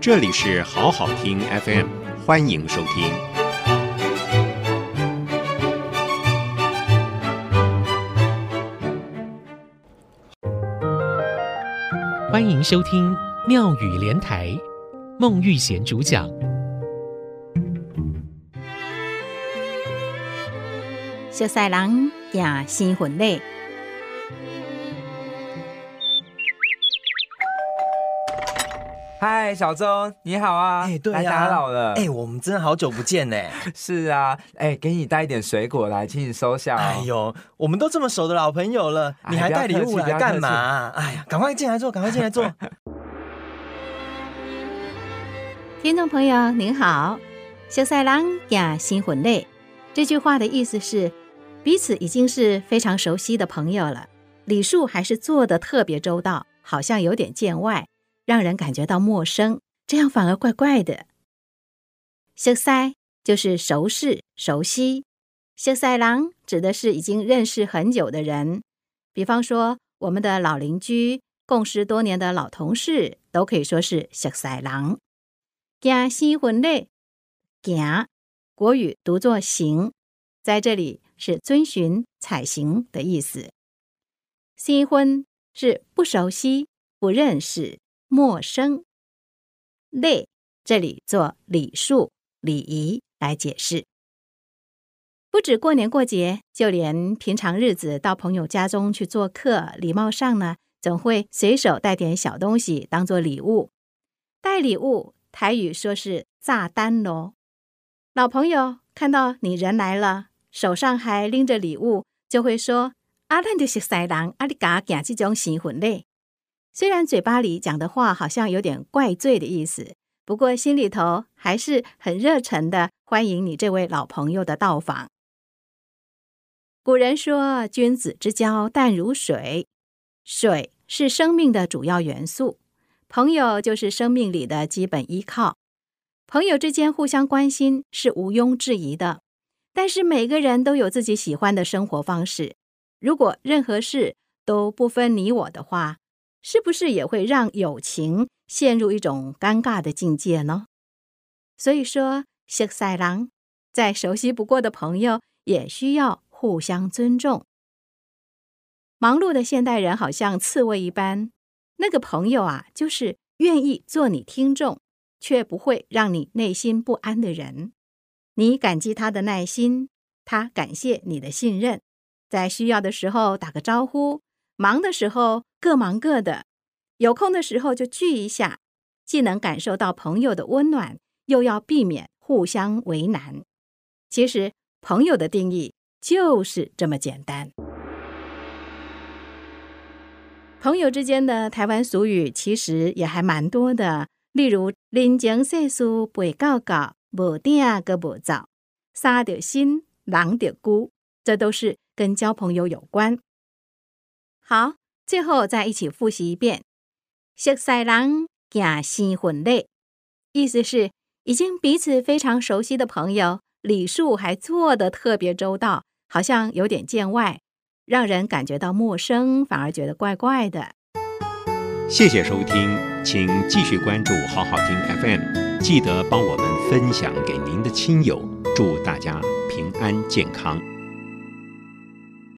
这里是好好听 FM，欢迎收听。欢迎收听妙语连台，孟玉贤主讲。小赛郎也，新婚礼。嗨，小钟，你好啊！哎，对呀，打扰了。哎，我们真的好久不见呢。是啊，哎，给你带一点水果来，请你收下。哎呦，我们都这么熟的老朋友了，你还带礼物来干嘛？哎呀，赶快进来坐，赶快进来坐。听众朋友您好，小赛郎呀，新婚礼。这句话的意思是，彼此已经是非常熟悉的朋友了，礼数还是做的特别周到，好像有点见外。让人感觉到陌生，这样反而怪怪的。熟赛就是熟识、熟悉，小赛郎指的是已经认识很久的人，比方说我们的老邻居、共事多年的老同事，都可以说是小赛郎。行新婚礼，行国语读作行，在这里是遵循、采行的意思。新婚是不熟悉、不认识。陌生，类这里做礼数、礼仪来解释。不止过年过节，就连平常日子到朋友家中去做客，礼貌上呢，总会随手带点小东西当做礼物。带礼物，台语说是炸单咯。老朋友看到你人来了，手上还拎着礼物，就会说：“啊，咱就是赛郎，啊，你敢行这种新婚礼。”虽然嘴巴里讲的话好像有点怪罪的意思，不过心里头还是很热诚的欢迎你这位老朋友的到访。古人说：“君子之交淡如水，水是生命的主要元素，朋友就是生命里的基本依靠。朋友之间互相关心是毋庸置疑的，但是每个人都有自己喜欢的生活方式，如果任何事都不分你我的话。”是不是也会让友情陷入一种尴尬的境界呢？所以说，熟赛郎再熟悉不过的朋友，也需要互相尊重。忙碌的现代人好像刺猬一般，那个朋友啊，就是愿意做你听众，却不会让你内心不安的人。你感激他的耐心，他感谢你的信任，在需要的时候打个招呼。忙的时候各忙各的，有空的时候就聚一下，既能感受到朋友的温暖，又要避免互相为难。其实朋友的定义就是这么简单。朋友之间的台湾俗语其实也还蛮多的，例如“人情世事陪到到，无定个无走，三得心，郎得孤”，这都是跟交朋友有关。好，最后再一起复习一遍：熟赛郎行新婚礼，意思是已经彼此非常熟悉的朋友，礼数还做得特别周到，好像有点见外，让人感觉到陌生，反而觉得怪怪的。谢谢收听，请继续关注好好听 FM，记得帮我们分享给您的亲友，祝大家平安健康。